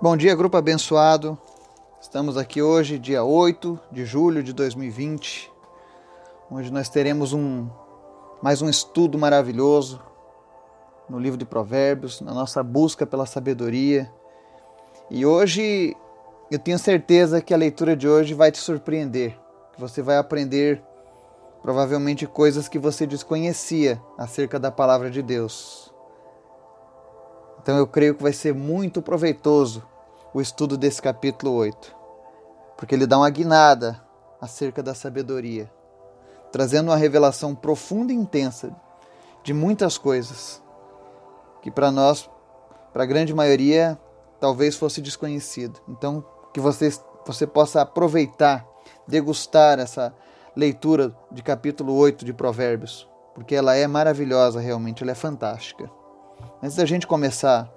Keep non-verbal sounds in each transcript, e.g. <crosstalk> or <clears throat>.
Bom dia, grupo abençoado. Estamos aqui hoje, dia 8 de julho de 2020, onde nós teremos um mais um estudo maravilhoso no livro de Provérbios, na nossa busca pela sabedoria. E hoje eu tenho certeza que a leitura de hoje vai te surpreender, que você vai aprender provavelmente coisas que você desconhecia acerca da palavra de Deus. Então eu creio que vai ser muito proveitoso o estudo desse capítulo 8, porque ele dá uma guinada acerca da sabedoria, trazendo uma revelação profunda e intensa de muitas coisas que para nós, para a grande maioria, talvez fosse desconhecido. Então, que você, você possa aproveitar, degustar essa leitura de capítulo 8 de Provérbios, porque ela é maravilhosa realmente, ela é fantástica. Antes da gente começar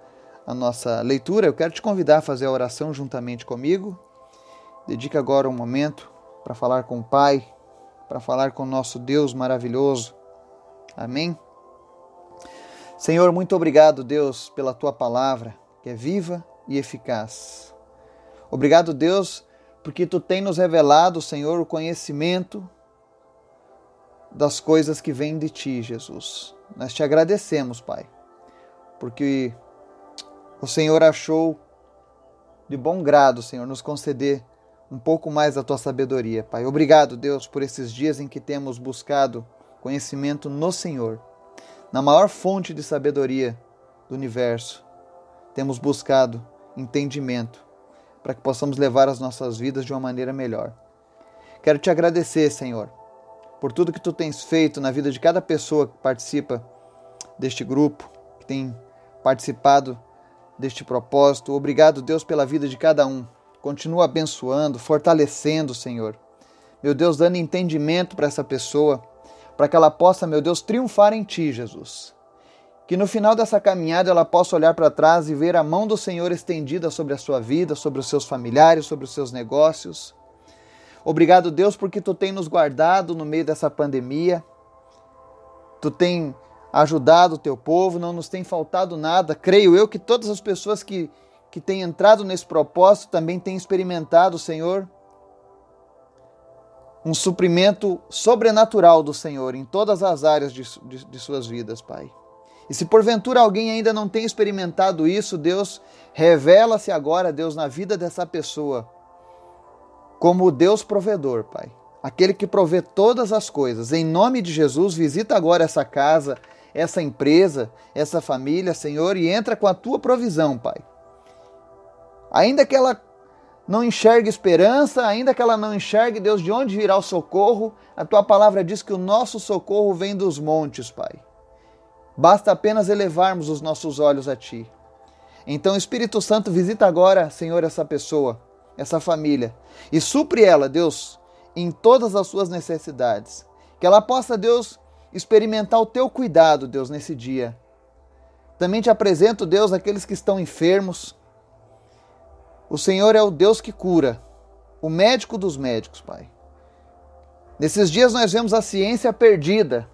a nossa leitura, eu quero te convidar a fazer a oração juntamente comigo. Dedique agora um momento para falar com o Pai, para falar com o nosso Deus maravilhoso. Amém? Senhor, muito obrigado, Deus, pela tua palavra, que é viva e eficaz. Obrigado, Deus, porque tu tem nos revelado, Senhor, o conhecimento das coisas que vêm de ti, Jesus. Nós te agradecemos, Pai, porque o Senhor achou de bom grado, Senhor, nos conceder um pouco mais da tua sabedoria, Pai. Obrigado, Deus, por esses dias em que temos buscado conhecimento no Senhor, na maior fonte de sabedoria do universo. Temos buscado entendimento para que possamos levar as nossas vidas de uma maneira melhor. Quero te agradecer, Senhor, por tudo que tu tens feito na vida de cada pessoa que participa deste grupo, que tem participado deste propósito. Obrigado, Deus, pela vida de cada um. Continua abençoando, fortalecendo, Senhor. Meu Deus, dando entendimento para essa pessoa, para que ela possa, meu Deus, triunfar em Ti, Jesus. Que no final dessa caminhada ela possa olhar para trás e ver a mão do Senhor estendida sobre a sua vida, sobre os seus familiares, sobre os seus negócios. Obrigado, Deus, porque tu tem nos guardado no meio dessa pandemia. Tu tem ajudado o teu povo, não nos tem faltado nada. Creio eu que todas as pessoas que, que têm entrado nesse propósito também têm experimentado, Senhor, um suprimento sobrenatural do Senhor em todas as áreas de, de, de suas vidas, Pai. E se porventura alguém ainda não tem experimentado isso, Deus, revela-se agora, Deus, na vida dessa pessoa, como o Deus provedor, Pai. Aquele que provê todas as coisas. Em nome de Jesus, visita agora essa casa, essa empresa, essa família, Senhor, e entra com a tua provisão, Pai. Ainda que ela não enxergue esperança, ainda que ela não enxergue, Deus, de onde virá o socorro, a tua palavra diz que o nosso socorro vem dos montes, Pai. Basta apenas elevarmos os nossos olhos a Ti. Então, Espírito Santo, visita agora, Senhor, essa pessoa, essa família, e supre ela, Deus, em todas as suas necessidades. Que ela possa, Deus, experimentar o Teu cuidado, Deus, nesse dia. Também te apresento, Deus, aqueles que estão enfermos. O Senhor é o Deus que cura, o médico dos médicos, Pai. Nesses dias nós vemos a ciência perdida,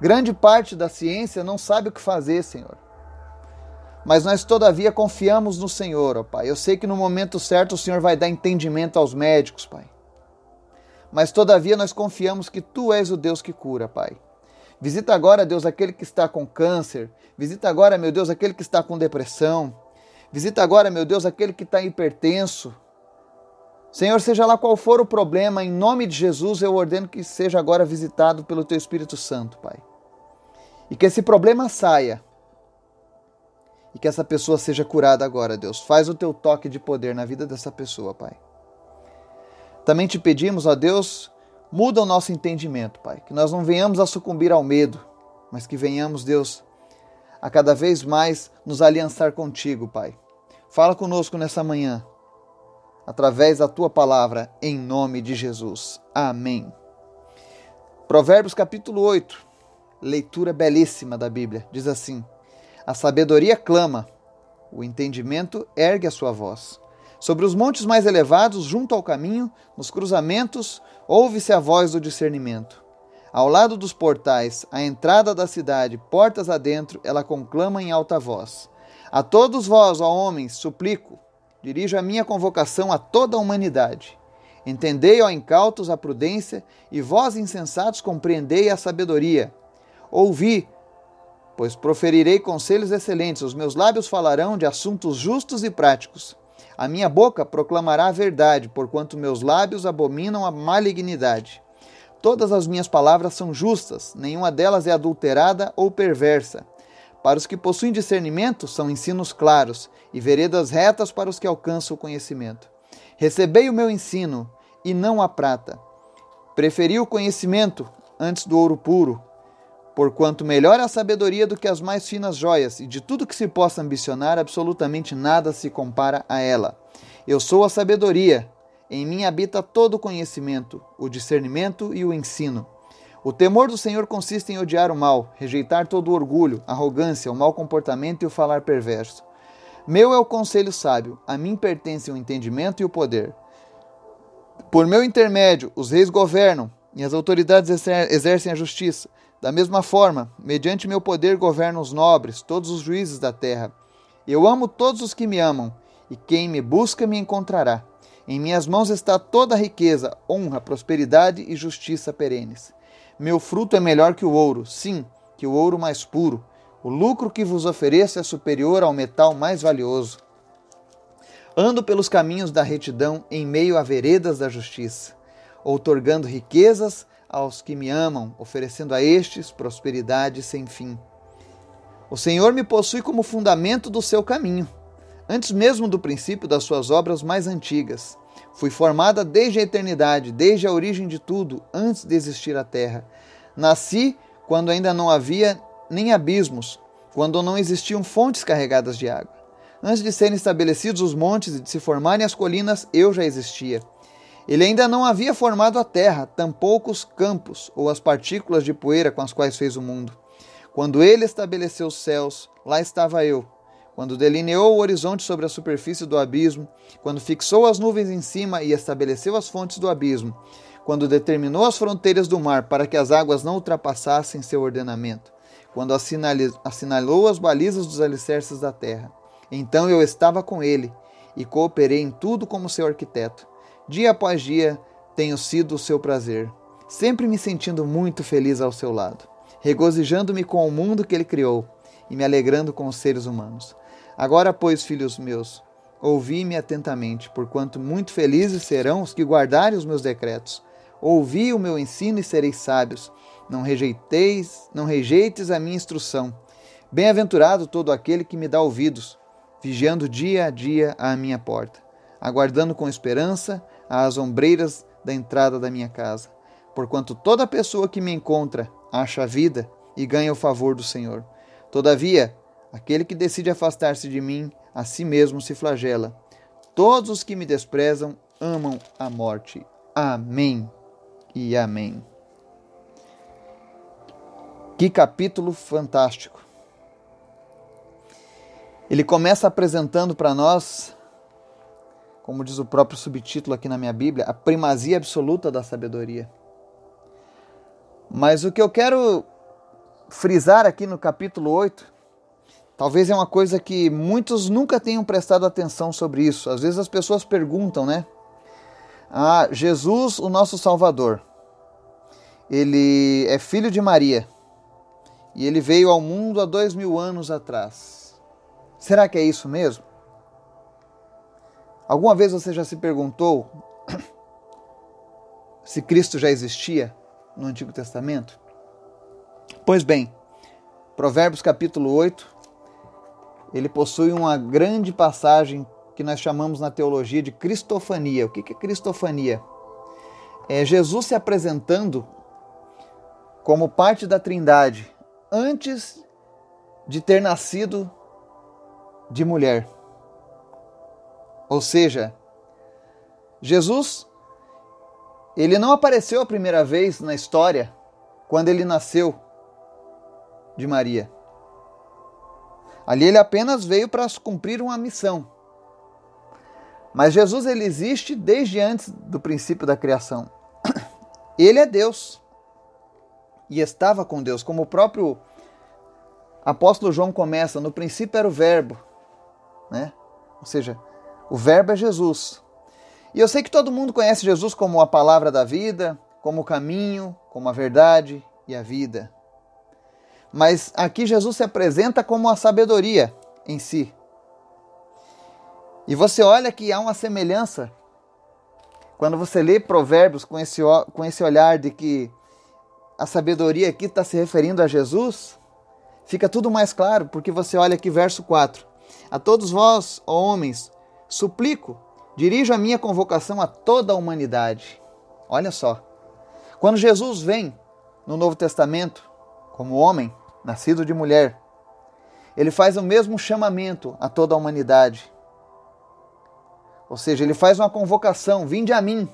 Grande parte da ciência não sabe o que fazer, Senhor. Mas nós, todavia, confiamos no Senhor, ó Pai. Eu sei que no momento certo o Senhor vai dar entendimento aos médicos, Pai. Mas, todavia, nós confiamos que Tu és o Deus que cura, Pai. Visita agora, Deus, aquele que está com câncer. Visita agora, meu Deus, aquele que está com depressão. Visita agora, meu Deus, aquele que está hipertenso. Senhor, seja lá qual for o problema, em nome de Jesus eu ordeno que seja agora visitado pelo Teu Espírito Santo, Pai. E que esse problema saia. E que essa pessoa seja curada agora, Deus. Faz o Teu toque de poder na vida dessa pessoa, Pai. Também te pedimos, ó Deus, muda o nosso entendimento, Pai. Que nós não venhamos a sucumbir ao medo, mas que venhamos, Deus, a cada vez mais nos aliançar contigo, Pai. Fala conosco nessa manhã através da tua palavra, em nome de Jesus. Amém. Provérbios capítulo 8, leitura belíssima da Bíblia, diz assim: A sabedoria clama, o entendimento ergue a sua voz. Sobre os montes mais elevados, junto ao caminho, nos cruzamentos, ouve-se a voz do discernimento. Ao lado dos portais, à entrada da cidade, portas adentro, ela conclama em alta voz. A todos vós, ó homens, suplico, dirijo a minha convocação a toda a humanidade. Entendei, ó incautos, a prudência, e vós, insensatos, compreendei a sabedoria. Ouvi, pois proferirei conselhos excelentes, os meus lábios falarão de assuntos justos e práticos. A minha boca proclamará a verdade, porquanto meus lábios abominam a malignidade. Todas as minhas palavras são justas, nenhuma delas é adulterada ou perversa. Para os que possuem discernimento, são ensinos claros, e veredas retas para os que alcançam o conhecimento. Recebei o meu ensino, e não a prata. Preferi o conhecimento antes do ouro puro, porquanto melhor é a sabedoria do que as mais finas joias, e de tudo que se possa ambicionar, absolutamente nada se compara a ela. Eu sou a sabedoria, em mim habita todo o conhecimento, o discernimento e o ensino. O temor do Senhor consiste em odiar o mal, rejeitar todo o orgulho, arrogância, o mau comportamento e o falar perverso. Meu é o conselho sábio, a mim pertencem o entendimento e o poder. Por meu intermédio, os reis governam e as autoridades exercem a justiça. Da mesma forma, mediante meu poder governam os nobres, todos os juízes da terra. Eu amo todos os que me amam, e quem me busca me encontrará. Em minhas mãos está toda a riqueza, honra, prosperidade e justiça perenes. Meu fruto é melhor que o ouro, sim, que o ouro mais puro. O lucro que vos ofereço é superior ao metal mais valioso. Ando pelos caminhos da retidão em meio a veredas da justiça, outorgando riquezas aos que me amam, oferecendo a estes prosperidade sem fim. O Senhor me possui como fundamento do seu caminho, antes mesmo do princípio das suas obras mais antigas. Fui formada desde a eternidade, desde a origem de tudo, antes de existir a terra. Nasci quando ainda não havia nem abismos, quando não existiam fontes carregadas de água. Antes de serem estabelecidos os montes e de se formarem as colinas, eu já existia. Ele ainda não havia formado a terra, tampouco os campos ou as partículas de poeira com as quais fez o mundo. Quando ele estabeleceu os céus, lá estava eu quando delineou o horizonte sobre a superfície do abismo, quando fixou as nuvens em cima e estabeleceu as fontes do abismo, quando determinou as fronteiras do mar para que as águas não ultrapassassem seu ordenamento, quando assinalou as balizas dos alicerces da terra. Então eu estava com ele e cooperei em tudo como seu arquiteto. Dia após dia tenho sido o seu prazer, sempre me sentindo muito feliz ao seu lado, regozijando-me com o mundo que ele criou e me alegrando com os seres humanos. Agora, pois, filhos meus, ouvi-me atentamente, porquanto muito felizes serão os que guardarem os meus decretos. Ouvi o meu ensino e sereis sábios. Não rejeiteis, não rejeites a minha instrução. Bem-aventurado todo aquele que me dá ouvidos, vigiando dia a dia à minha porta, aguardando com esperança as ombreiras da entrada da minha casa. Porquanto toda pessoa que me encontra acha vida e ganha o favor do Senhor. Todavia, Aquele que decide afastar-se de mim, a si mesmo se flagela. Todos os que me desprezam amam a morte. Amém e amém. Que capítulo fantástico! Ele começa apresentando para nós, como diz o próprio subtítulo aqui na minha Bíblia, a primazia absoluta da sabedoria. Mas o que eu quero frisar aqui no capítulo 8 Talvez é uma coisa que muitos nunca tenham prestado atenção sobre isso. Às vezes as pessoas perguntam, né? Ah, Jesus, o nosso Salvador, ele é filho de Maria e ele veio ao mundo há dois mil anos atrás. Será que é isso mesmo? Alguma vez você já se perguntou <coughs> se Cristo já existia no Antigo Testamento? Pois bem, Provérbios capítulo 8, ele possui uma grande passagem que nós chamamos na teologia de cristofania. O que é cristofania? É Jesus se apresentando como parte da Trindade antes de ter nascido de mulher. Ou seja, Jesus ele não apareceu a primeira vez na história quando ele nasceu de Maria. Ali ele apenas veio para cumprir uma missão. Mas Jesus ele existe desde antes do princípio da criação. <clears throat> Ele é Deus e estava com Deus, como o próprio apóstolo João começa: no princípio era o Verbo, né? Ou seja, o Verbo é Jesus. E eu sei que todo mundo conhece Jesus como a palavra da vida, como o caminho, como a verdade e a vida. Mas aqui Jesus se apresenta como a sabedoria em si. E você olha que há uma semelhança quando você lê Provérbios com esse, com esse olhar de que a sabedoria aqui está se referindo a Jesus, fica tudo mais claro, porque você olha aqui verso 4. A todos vós, homens, suplico, dirijo a minha convocação a toda a humanidade. Olha só. Quando Jesus vem no Novo Testamento, como homem, nascido de mulher, ele faz o mesmo chamamento a toda a humanidade. Ou seja, ele faz uma convocação: vinde a mim.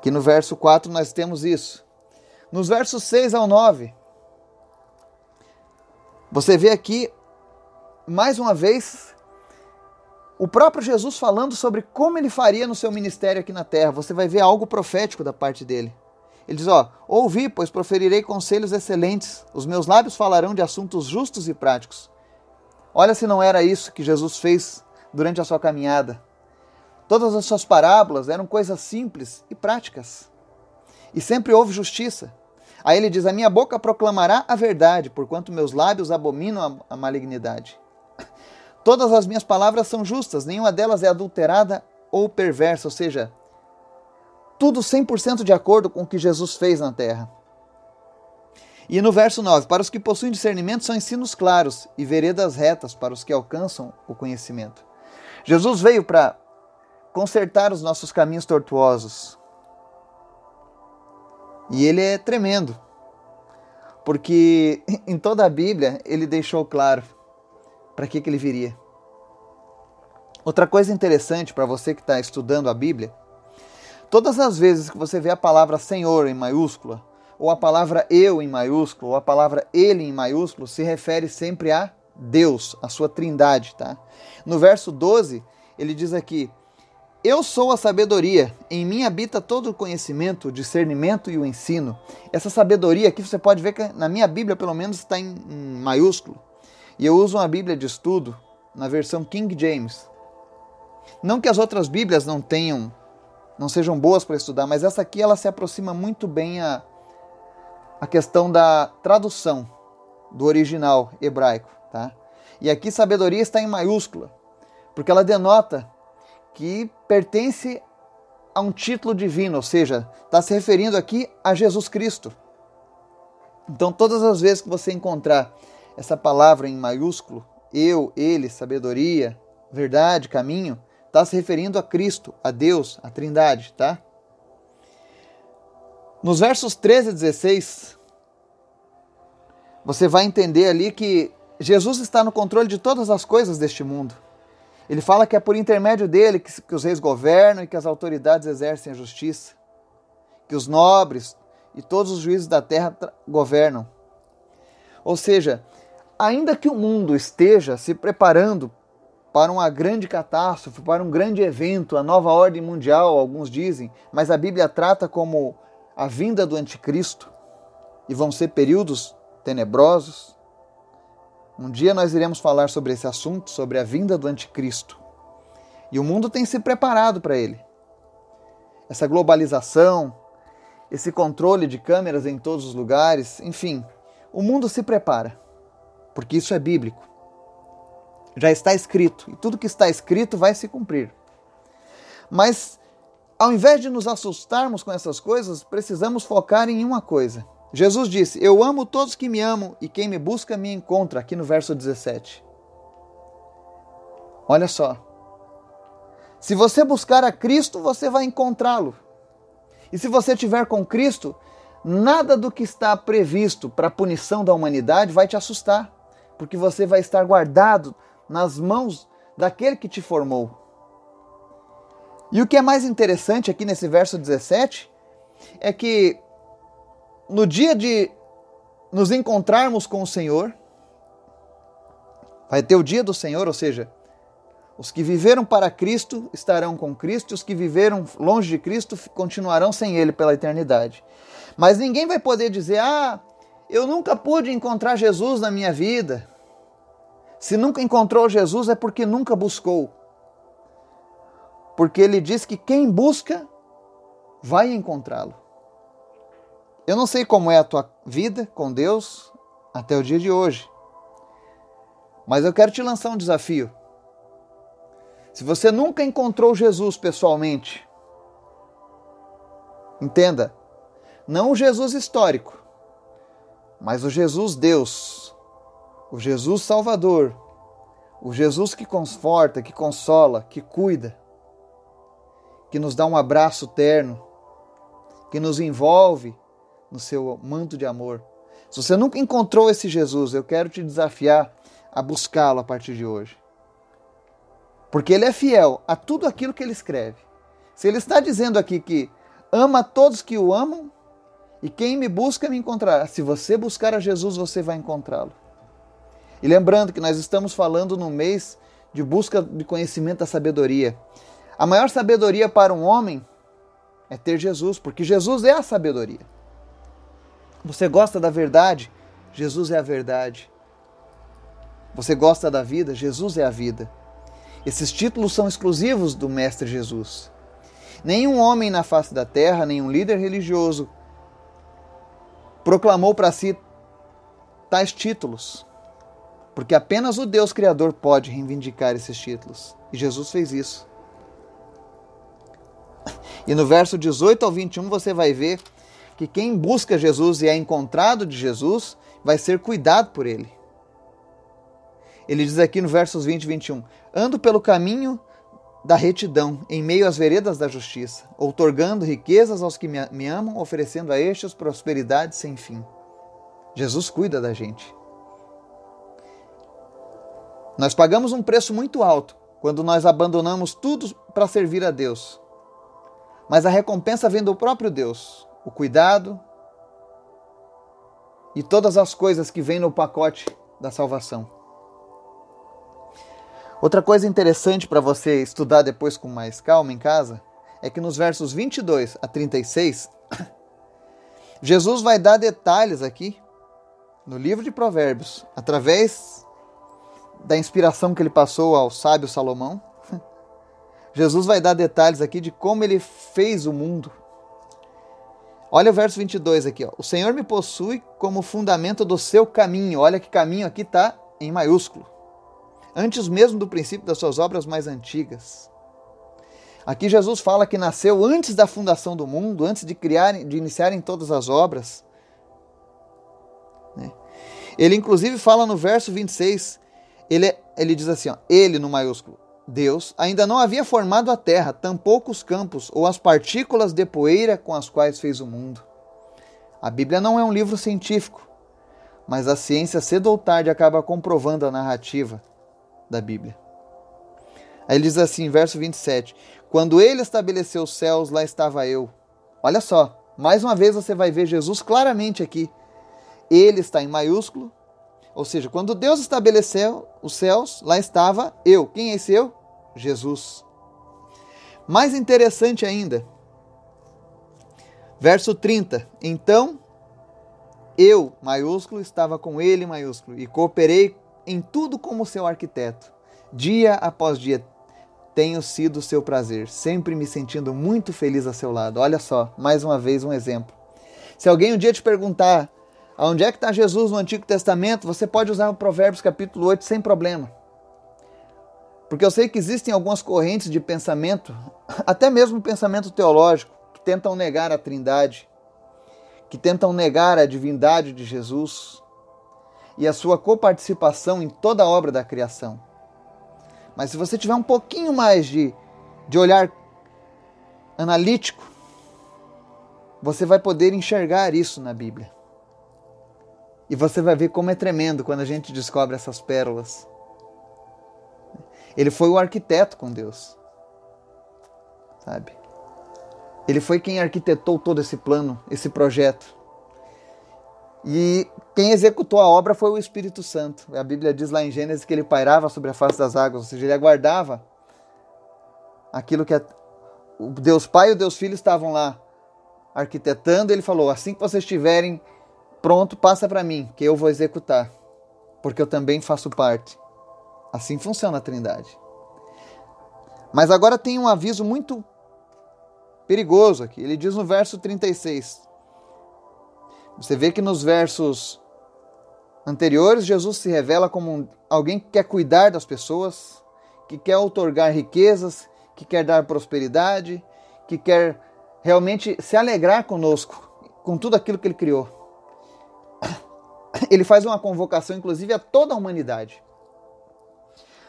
Que no verso 4 nós temos isso. Nos versos 6 ao 9, você vê aqui, mais uma vez, o próprio Jesus falando sobre como ele faria no seu ministério aqui na terra. Você vai ver algo profético da parte dele. Ele diz: Ó, ouvi, pois proferirei conselhos excelentes, os meus lábios falarão de assuntos justos e práticos. Olha se não era isso que Jesus fez durante a sua caminhada. Todas as suas parábolas eram coisas simples e práticas. E sempre houve justiça. Aí ele diz: A minha boca proclamará a verdade, porquanto meus lábios abominam a malignidade. Todas as minhas palavras são justas, nenhuma delas é adulterada ou perversa, ou seja, tudo 100% de acordo com o que Jesus fez na terra. E no verso 9: Para os que possuem discernimento são ensinos claros e veredas retas para os que alcançam o conhecimento. Jesus veio para consertar os nossos caminhos tortuosos. E ele é tremendo, porque <laughs> em toda a Bíblia ele deixou claro para que, que ele viria. Outra coisa interessante para você que está estudando a Bíblia, todas as vezes que você vê a palavra Senhor em maiúscula, ou a palavra eu em maiúsculo, ou a palavra ele em maiúsculo, se refere sempre a Deus, a sua trindade, tá? No verso 12, ele diz aqui: Eu sou a sabedoria, em mim habita todo o conhecimento, o discernimento e o ensino. Essa sabedoria aqui você pode ver que na minha Bíblia, pelo menos, está em, em maiúsculo. E eu uso uma Bíblia de estudo na versão King James. Não que as outras Bíblias não tenham, não sejam boas para estudar, mas essa aqui ela se aproxima muito bem a, a questão da tradução do original hebraico. Tá? E aqui sabedoria está em maiúscula, porque ela denota que pertence a um título divino, ou seja, está se referindo aqui a Jesus Cristo. Então, todas as vezes que você encontrar essa palavra em maiúsculo, eu, ele, sabedoria, verdade, caminho, está se referindo a Cristo, a Deus, a Trindade, tá? Nos versos 13 e 16, você vai entender ali que Jesus está no controle de todas as coisas deste mundo. Ele fala que é por intermédio dele que, que os reis governam e que as autoridades exercem a justiça, que os nobres e todos os juízes da terra governam. Ou seja, ainda que o mundo esteja se preparando para uma grande catástrofe, para um grande evento, a nova ordem mundial, alguns dizem, mas a Bíblia trata como a vinda do anticristo, e vão ser períodos tenebrosos, um dia nós iremos falar sobre esse assunto, sobre a vinda do anticristo. E o mundo tem se preparado para ele. Essa globalização, esse controle de câmeras em todos os lugares, enfim, o mundo se prepara, porque isso é bíblico. Já está escrito, e tudo que está escrito vai se cumprir. Mas, ao invés de nos assustarmos com essas coisas, precisamos focar em uma coisa: Jesus disse: Eu amo todos que me amam e quem me busca me encontra, aqui no verso 17. Olha só. Se você buscar a Cristo, você vai encontrá-lo. E se você estiver com Cristo, nada do que está previsto para a punição da humanidade vai te assustar, porque você vai estar guardado nas mãos daquele que te formou. E o que é mais interessante aqui nesse verso 17 é que no dia de nos encontrarmos com o Senhor, vai ter o dia do Senhor, ou seja, os que viveram para Cristo estarão com Cristo, e os que viveram longe de Cristo continuarão sem Ele pela eternidade. Mas ninguém vai poder dizer: Ah, eu nunca pude encontrar Jesus na minha vida. Se nunca encontrou Jesus é porque nunca buscou. Porque ele diz que quem busca vai encontrá-lo. Eu não sei como é a tua vida com Deus até o dia de hoje. Mas eu quero te lançar um desafio. Se você nunca encontrou Jesus pessoalmente, entenda, não o Jesus histórico, mas o Jesus Deus, o Jesus Salvador, o Jesus que conforta, que consola, que cuida, que nos dá um abraço terno, que nos envolve no seu manto de amor. Se você nunca encontrou esse Jesus, eu quero te desafiar a buscá-lo a partir de hoje. Porque ele é fiel a tudo aquilo que ele escreve. Se ele está dizendo aqui que ama todos que o amam, e quem me busca me encontrará. Se você buscar a Jesus, você vai encontrá-lo. E lembrando que nós estamos falando no mês de busca de conhecimento da sabedoria. A maior sabedoria para um homem é ter Jesus, porque Jesus é a sabedoria. Você gosta da verdade? Jesus é a verdade. Você gosta da vida? Jesus é a vida. Esses títulos são exclusivos do Mestre Jesus. Nenhum homem na face da terra, nenhum líder religioso proclamou para si tais títulos, porque apenas o Deus Criador pode reivindicar esses títulos. E Jesus fez isso. E no verso 18 ao 21 você vai ver que quem busca Jesus e é encontrado de Jesus vai ser cuidado por ele. Ele diz aqui no versos 20 e 21: Ando pelo caminho da retidão, em meio às veredas da justiça, outorgando riquezas aos que me amam, oferecendo a estes prosperidade sem fim. Jesus cuida da gente. Nós pagamos um preço muito alto quando nós abandonamos tudo para servir a Deus. Mas a recompensa vem do próprio Deus, o cuidado e todas as coisas que vêm no pacote da salvação. Outra coisa interessante para você estudar depois com mais calma em casa é que nos versos 22 a 36, <coughs> Jesus vai dar detalhes aqui no livro de Provérbios, através da inspiração que ele passou ao sábio Salomão. <laughs> Jesus vai dar detalhes aqui de como ele fez o mundo. Olha o verso 22 aqui, ó. O Senhor me possui como fundamento do seu caminho. Olha que caminho aqui está em maiúsculo antes mesmo do princípio das suas obras mais antigas. Aqui Jesus fala que nasceu antes da fundação do mundo, antes de criar, de iniciarem todas as obras. Né? Ele inclusive fala no verso 26, ele, ele diz assim, ó, ele no maiúsculo, Deus ainda não havia formado a terra, tampouco os campos ou as partículas de poeira com as quais fez o mundo. A Bíblia não é um livro científico, mas a ciência cedo ou tarde acaba comprovando a narrativa da Bíblia. Aí ele diz assim, verso 27, quando ele estabeleceu os céus, lá estava eu. Olha só, mais uma vez você vai ver Jesus claramente aqui. Ele está em maiúsculo, ou seja, quando Deus estabeleceu os céus, lá estava eu. Quem é esse eu? Jesus. Mais interessante ainda, verso 30. Então eu, maiúsculo, estava com ele, maiúsculo, e cooperei em tudo como seu arquiteto. Dia após dia tenho sido seu prazer, sempre me sentindo muito feliz a seu lado. Olha só, mais uma vez um exemplo. Se alguém um dia te perguntar onde é que está Jesus no Antigo Testamento, você pode usar o Provérbios capítulo 8 sem problema. Porque eu sei que existem algumas correntes de pensamento, <laughs> até mesmo pensamento teológico, que tentam negar a Trindade, que tentam negar a divindade de Jesus, e a sua coparticipação em toda a obra da criação. Mas se você tiver um pouquinho mais de, de olhar analítico, você vai poder enxergar isso na Bíblia. E você vai ver como é tremendo quando a gente descobre essas pérolas. Ele foi o arquiteto com Deus. Sabe? Ele foi quem arquitetou todo esse plano, esse projeto. E quem executou a obra foi o Espírito Santo. A Bíblia diz lá em Gênesis que ele pairava sobre a face das águas, ou seja, ele aguardava aquilo que o Deus Pai e o Deus Filho estavam lá arquitetando. Ele falou: Assim que vocês estiverem pronto, passa para mim, que eu vou executar, porque eu também faço parte. Assim funciona a Trindade. Mas agora tem um aviso muito perigoso aqui. Ele diz no verso 36. Você vê que nos versos anteriores, Jesus se revela como alguém que quer cuidar das pessoas, que quer otorgar riquezas, que quer dar prosperidade, que quer realmente se alegrar conosco, com tudo aquilo que ele criou. Ele faz uma convocação, inclusive, a toda a humanidade.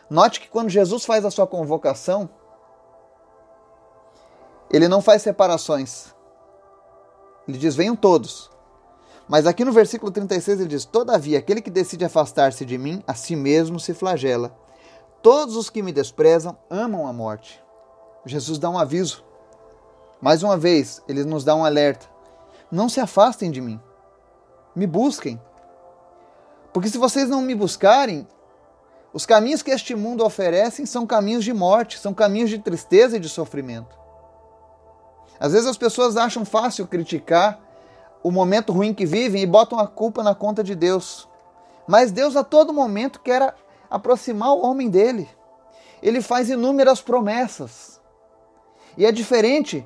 Note que quando Jesus faz a sua convocação, ele não faz separações. Ele diz: venham todos. Mas aqui no versículo 36 ele diz: Todavia, aquele que decide afastar-se de mim, a si mesmo se flagela. Todos os que me desprezam amam a morte. Jesus dá um aviso. Mais uma vez, ele nos dá um alerta. Não se afastem de mim. Me busquem. Porque se vocês não me buscarem, os caminhos que este mundo oferece são caminhos de morte, são caminhos de tristeza e de sofrimento. Às vezes as pessoas acham fácil criticar o momento ruim que vivem e botam a culpa na conta de Deus. Mas Deus a todo momento quer aproximar o homem dele. Ele faz inúmeras promessas. E é diferente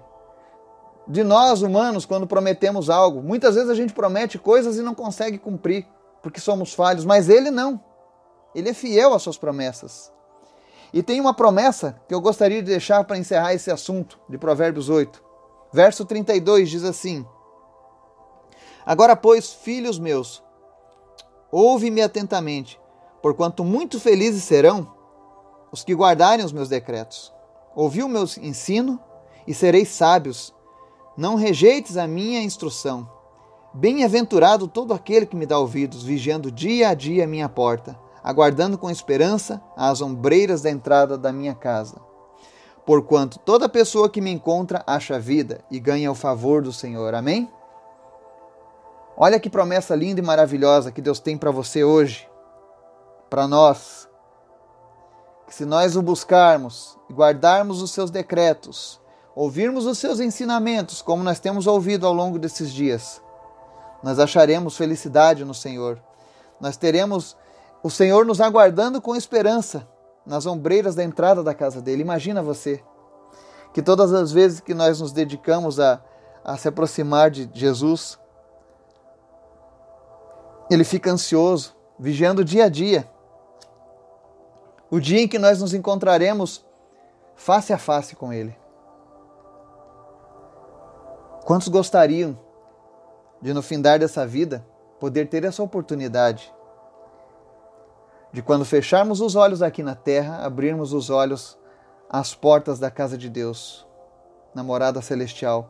de nós humanos quando prometemos algo. Muitas vezes a gente promete coisas e não consegue cumprir, porque somos falhos, mas ele não. Ele é fiel às suas promessas. E tem uma promessa que eu gostaria de deixar para encerrar esse assunto, de Provérbios 8. Verso 32 diz assim: Agora, pois, filhos meus, ouve-me atentamente, porquanto muito felizes serão os que guardarem os meus decretos. Ouvi o meu ensino e sereis sábios. Não rejeites a minha instrução. Bem-aventurado todo aquele que me dá ouvidos, vigiando dia a dia a minha porta, aguardando com esperança as ombreiras da entrada da minha casa. Porquanto toda pessoa que me encontra acha vida e ganha o favor do Senhor. Amém? Olha que promessa linda e maravilhosa que Deus tem para você hoje, para nós. Que se nós o buscarmos e guardarmos os seus decretos, ouvirmos os seus ensinamentos, como nós temos ouvido ao longo desses dias, nós acharemos felicidade no Senhor. Nós teremos o Senhor nos aguardando com esperança nas ombreiras da entrada da casa dele. Imagina você que todas as vezes que nós nos dedicamos a, a se aproximar de Jesus, ele fica ansioso, vigiando dia a dia. O dia em que nós nos encontraremos face a face com Ele. Quantos gostariam de, no findar dessa vida, poder ter essa oportunidade de, quando fecharmos os olhos aqui na terra, abrirmos os olhos às portas da casa de Deus, na morada celestial,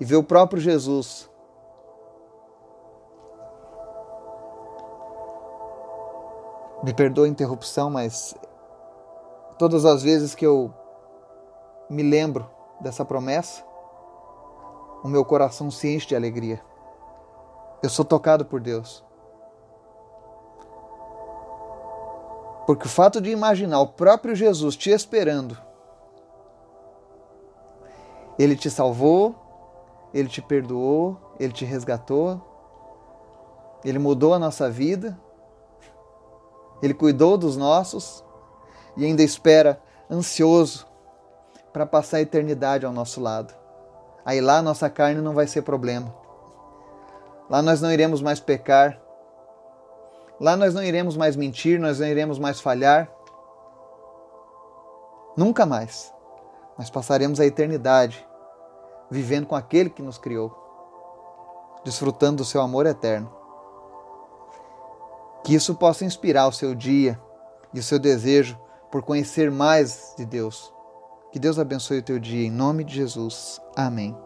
e ver o próprio Jesus Me perdoa a interrupção, mas todas as vezes que eu me lembro dessa promessa, o meu coração se enche de alegria. Eu sou tocado por Deus. Porque o fato de imaginar o próprio Jesus te esperando, ele te salvou, ele te perdoou, ele te resgatou, ele mudou a nossa vida, ele cuidou dos nossos e ainda espera ansioso para passar a eternidade ao nosso lado. Aí lá nossa carne não vai ser problema. Lá nós não iremos mais pecar. Lá nós não iremos mais mentir, nós não iremos mais falhar. Nunca mais. Mas passaremos a eternidade vivendo com aquele que nos criou, desfrutando do seu amor eterno. Que isso possa inspirar o seu dia e o seu desejo por conhecer mais de Deus. Que Deus abençoe o teu dia em nome de Jesus. Amém.